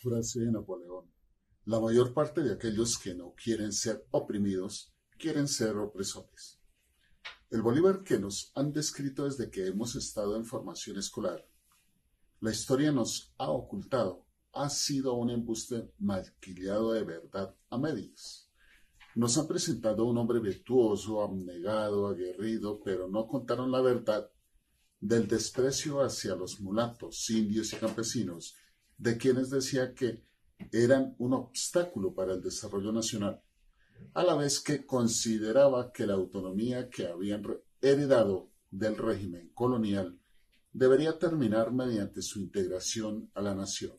Frase de Napoleón. La mayor parte de aquellos que no quieren ser oprimidos quieren ser opresores. El Bolívar que nos han descrito desde que hemos estado en formación escolar, la historia nos ha ocultado, ha sido un embuste maquillado de verdad a medias. Nos han presentado un hombre virtuoso, abnegado, aguerrido, pero no contaron la verdad del desprecio hacia los mulatos, indios y campesinos de quienes decía que eran un obstáculo para el desarrollo nacional, a la vez que consideraba que la autonomía que habían heredado del régimen colonial debería terminar mediante su integración a la nación.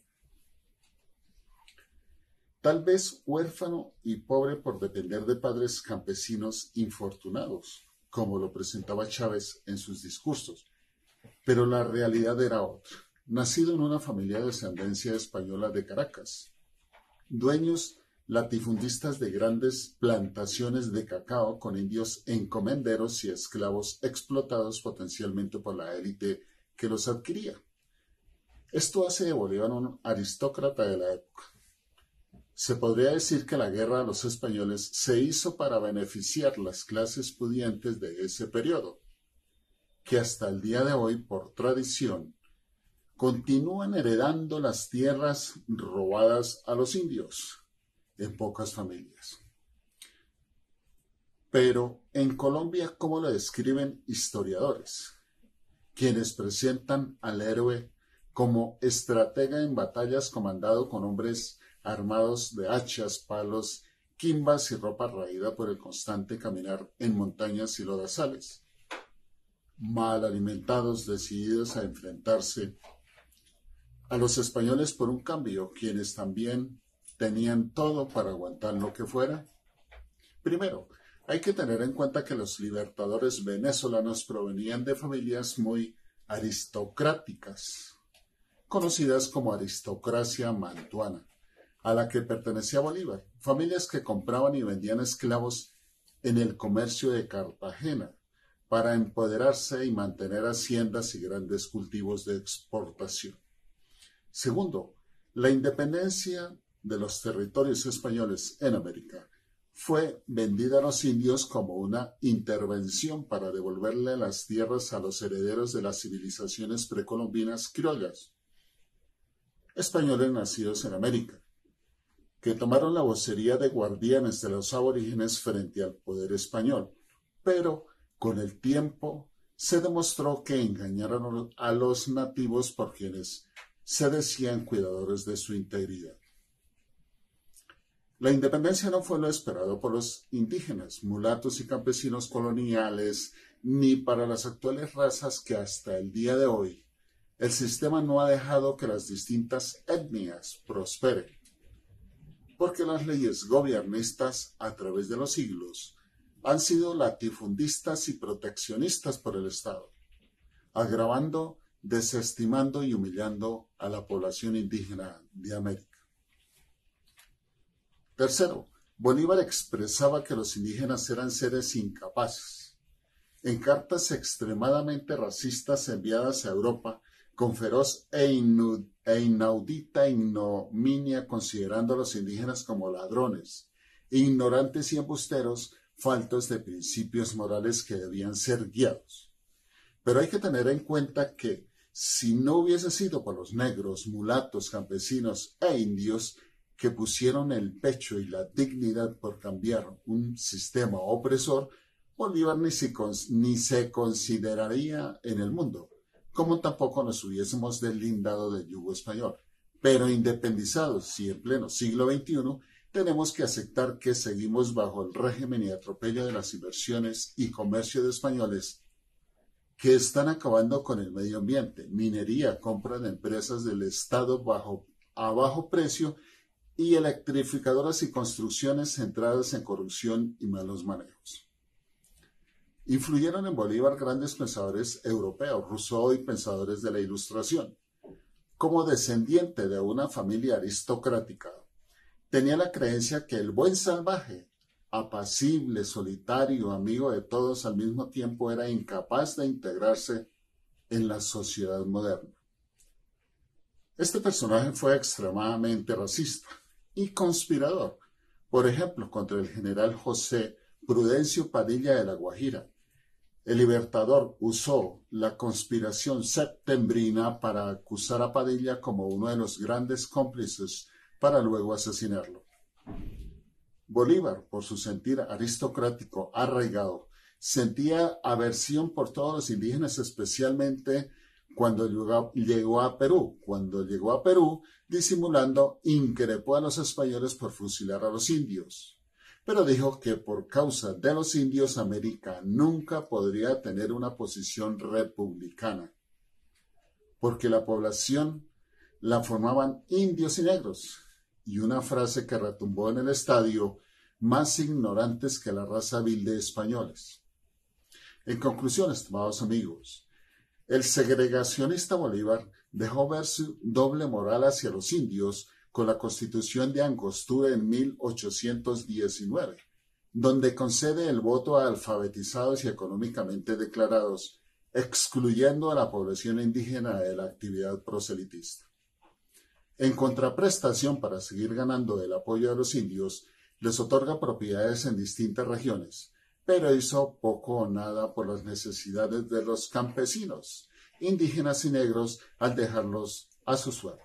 Tal vez huérfano y pobre por depender de padres campesinos infortunados, como lo presentaba Chávez en sus discursos, pero la realidad era otra nacido en una familia de descendencia española de Caracas, dueños latifundistas de grandes plantaciones de cacao con indios encomenderos y esclavos explotados potencialmente por la élite que los adquiría. Esto hace de Bolívar un aristócrata de la época. Se podría decir que la guerra a los españoles se hizo para beneficiar las clases pudientes de ese periodo, que hasta el día de hoy, por tradición, continúan heredando las tierras robadas a los indios en pocas familias. Pero en Colombia, ¿cómo lo describen historiadores? Quienes presentan al héroe como estratega en batallas comandado con hombres armados de hachas, palos, quimbas y ropa raída por el constante caminar en montañas y lodazales. Mal alimentados, decididos a enfrentarse a los españoles por un cambio, quienes también tenían todo para aguantar lo que fuera? Primero, hay que tener en cuenta que los libertadores venezolanos provenían de familias muy aristocráticas, conocidas como aristocracia mantuana, a la que pertenecía Bolívar, familias que compraban y vendían esclavos en el comercio de Cartagena para empoderarse y mantener haciendas y grandes cultivos de exportación. Segundo, la independencia de los territorios españoles en América fue vendida a los indios como una intervención para devolverle las tierras a los herederos de las civilizaciones precolombinas criollas, españoles nacidos en América, que tomaron la vocería de guardianes de los aborígenes frente al poder español, pero con el tiempo se demostró que engañaron a los nativos por quienes se decían cuidadores de su integridad. La independencia no fue lo esperado por los indígenas, mulatos y campesinos coloniales, ni para las actuales razas que hasta el día de hoy el sistema no ha dejado que las distintas etnias prosperen, porque las leyes gobiernistas a través de los siglos han sido latifundistas y proteccionistas por el Estado, agravando desestimando y humillando a la población indígena de América. Tercero, Bolívar expresaba que los indígenas eran seres incapaces. En cartas extremadamente racistas enviadas a Europa, con feroz e, e inaudita ignominia considerando a los indígenas como ladrones, ignorantes y embusteros, faltos de principios morales que debían ser guiados. Pero hay que tener en cuenta que si no hubiese sido por los negros, mulatos, campesinos e indios que pusieron el pecho y la dignidad por cambiar un sistema opresor, Bolívar ni se, consideraría en el mundo, como tampoco nos hubiésemos deslindado del yugo español. Pero independizados y en pleno siglo XXI, tenemos que aceptar que seguimos bajo el régimen y atropello de las inversiones y comercio de españoles que están acabando con el medio ambiente. Minería, compra de empresas del Estado bajo, a bajo precio y electrificadoras y construcciones centradas en corrupción y malos manejos. Influyeron en Bolívar grandes pensadores europeos, Rousseau y pensadores de la Ilustración. Como descendiente de una familia aristocrática, tenía la creencia que el buen salvaje apacible, solitario, amigo de todos, al mismo tiempo era incapaz de integrarse en la sociedad moderna. Este personaje fue extremadamente racista y conspirador, por ejemplo, contra el general José Prudencio Padilla de la Guajira. El libertador usó la conspiración septembrina para acusar a Padilla como uno de los grandes cómplices para luego asesinarlo. Bolívar, por su sentir aristocrático arraigado, sentía aversión por todos los indígenas, especialmente cuando llegó, a Perú. Cuando llegó a Perú, disimulando, increpó a los españoles por fusilar a los indios. Pero dijo que por causa de los indios América nunca podría tener una posición republicana, porque la población la formaban indios y negros. Y una frase que retumbó en el estadio, más ignorantes que la raza vil de españoles. En conclusión, estimados amigos, el segregacionista Bolívar dejó ver su doble moral hacia los indios con la Constitución de Angostura en 1819, donde concede el voto a alfabetizados y económicamente declarados, excluyendo a la población indígena de la actividad proselitista. En contraprestación para seguir ganando el apoyo de los indios, les otorga propiedades en distintas regiones, pero hizo poco o nada por las necesidades de los campesinos, indígenas y negros al dejarlos a su suerte.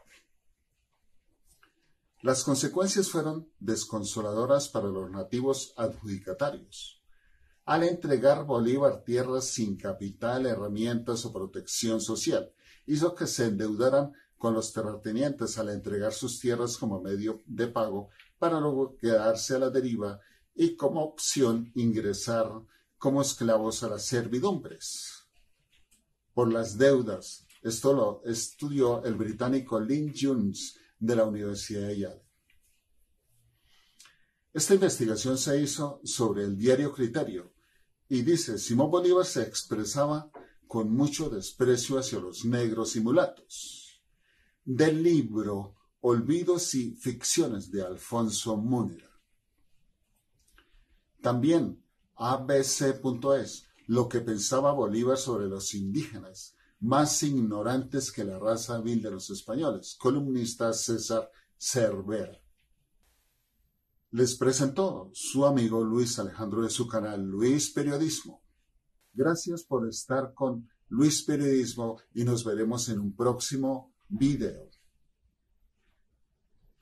Las consecuencias fueron desconsoladoras para los nativos adjudicatarios. Al entregar Bolívar tierras sin capital, herramientas o protección social, hizo que se endeudaran con los terratenientes al entregar sus tierras como medio de pago para luego quedarse a la deriva y como opción ingresar como esclavos a las servidumbres. Por las deudas, esto lo estudió el británico Lynn Jones de la Universidad de Yale. Esta investigación se hizo sobre el diario Criterio y dice, Simón Bolívar se expresaba con mucho desprecio hacia los negros y mulatos. Del libro Olvidos y Ficciones de Alfonso Múnera. También abc.es, lo que pensaba Bolívar sobre los indígenas, más ignorantes que la raza vil de los españoles, columnista César Cervera. Les presentó su amigo Luis Alejandro de su canal Luis Periodismo. Gracias por estar con Luis Periodismo y nos veremos en un próximo video.